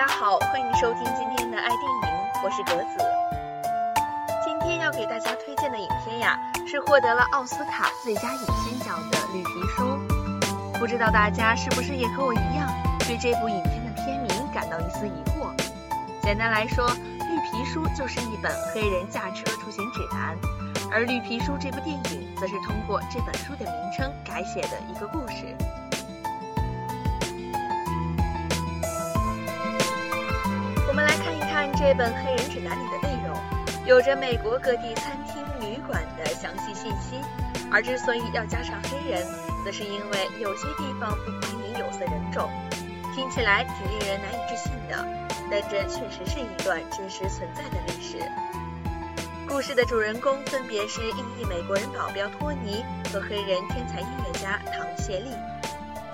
大家好，欢迎收听今天的爱电影，我是格子。今天要给大家推荐的影片呀，是获得了奥斯卡最佳影片奖的《绿皮书》。不知道大家是不是也和我一样，对这部影片的片名感到一丝疑惑？简单来说，《绿皮书》就是一本黑人驾车出行指南，而《绿皮书》这部电影则是通过这本书的名称改写的一个故事。这本黑人指南里的内容，有着美国各地餐厅、旅馆的详细信息。而之所以要加上黑人，则是因为有些地方不欢迎有色人种。听起来挺令人难以置信的，但这确实是一段真实存在的历史。故事的主人公分别是印裔美国人保镖托尼和黑人天才音乐家唐谢利。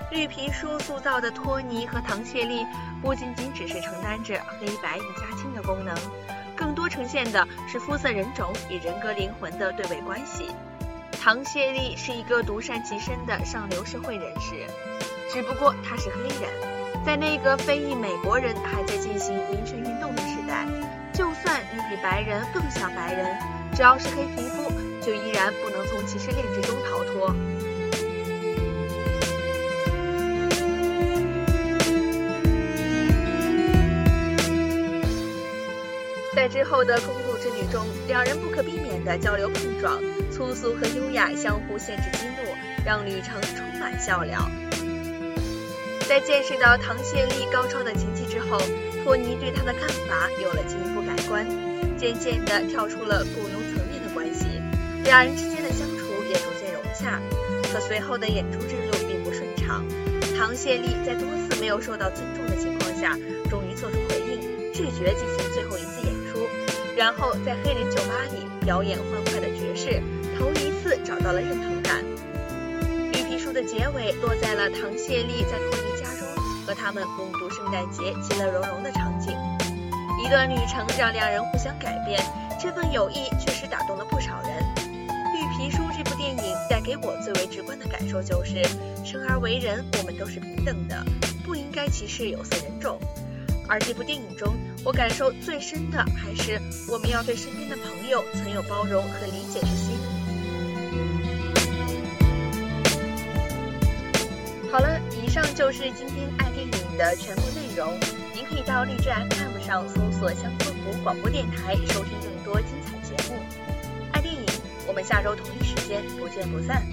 绿皮书塑造的托尼和唐谢利不仅仅只是承担着黑白一家亲的功能，更多呈现的是肤色人种与人格灵魂的对位关系。唐谢利是一个独善其身的上流社会人士，只不过他是黑人，在那个非裔美国人还在进行民权运动的时代，就算你比白人更像白人，只要是黑皮肤，就依然不能从歧视链之中逃脱。之后的公路之旅中，两人不可避免的交流碰撞，粗俗和优雅相互限制激怒，让旅程充满笑料。在见识到唐谢利高超的琴技之后，托尼对他的看法有了进一步改观，渐渐的跳出了雇佣层面的关系，两人之间的相处也逐渐融洽。可随后的演出之路并不顺畅，唐谢利在多次没有受到尊重的情况下，终于做出回应，拒绝进行最后一次演。然后在黑人酒吧里表演欢快的爵士，头一次找到了认同感。绿皮书的结尾落在了唐谢利在托尼家中和他们共度圣诞节其乐融融的场景。一段旅程让两人互相改变，这份友谊确实打动了不少人。绿皮书这部电影带给我最为直观的感受就是：生而为人，我们都是平等的，不应该歧视有色人种。而这部电影中，我感受最深的还是我们要对身边的朋友存有包容和理解之心。好了，以上就是今天爱电影的全部内容。您可以到荔枝 FM 上搜索香风湖广播电台，收听更多精彩节目。爱电影，我们下周同一时间不见不散。